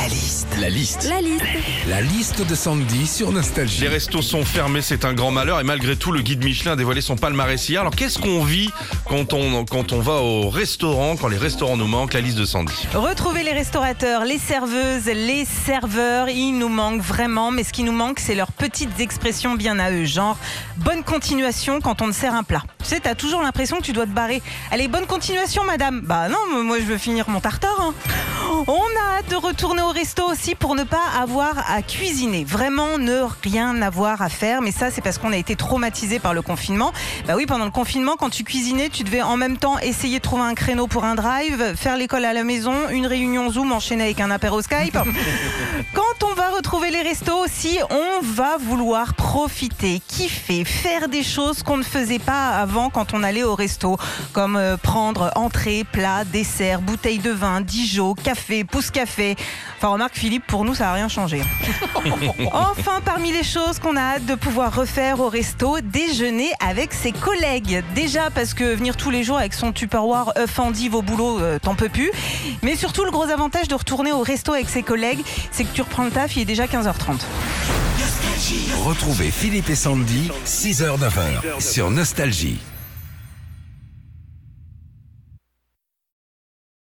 La liste. La liste. La liste. La liste de Sandy sur Nostalgie. Les restos sont fermés, c'est un grand malheur et malgré tout, le guide Michelin a dévoilé son palmarès hier. Alors qu'est-ce qu'on vit quand on, quand on va au restaurant, quand les restaurants nous manquent? La liste de Sandy. Retrouver les restaurateurs, les serveuses, les serveurs, il nous manque vraiment, mais ce qui nous manque, c'est leurs petites expressions bien à eux, genre bonne continuation quand on te sert un plat. Tu sais, t'as toujours l'impression que tu dois te barrer. Allez, bonne continuation, madame. Bah non, moi je veux finir mon tartare. hein. On a hâte de retourner au resto aussi pour ne pas avoir à cuisiner. Vraiment ne rien avoir à faire. Mais ça, c'est parce qu'on a été traumatisé par le confinement. Bah oui, pendant le confinement, quand tu cuisinais, tu devais en même temps essayer de trouver un créneau pour un drive, faire l'école à la maison, une réunion Zoom enchaînée avec un apéro Skype. Quand on va retrouver les restos aussi, on va vouloir profiter, kiffer, faire des choses qu'on ne faisait pas avant quand on allait au resto, comme euh, prendre entrée, plat, dessert, bouteille de vin, Dijon, café, pouce café. Enfin, remarque Philippe, pour nous, ça n'a rien changé. Enfin, parmi les choses qu'on a hâte de pouvoir refaire au resto, déjeuner avec ses collègues. Déjà parce que venir tous les jours avec son Tupperware œuf endive au boulot, euh, t'en peux plus. Mais surtout, le gros avantage de retourner au resto avec ses collègues, c'est que tu reprends le taf, il est déjà 15h30. Retrouvez Philippe et Sandy, 6h-9h sur Nostalgie.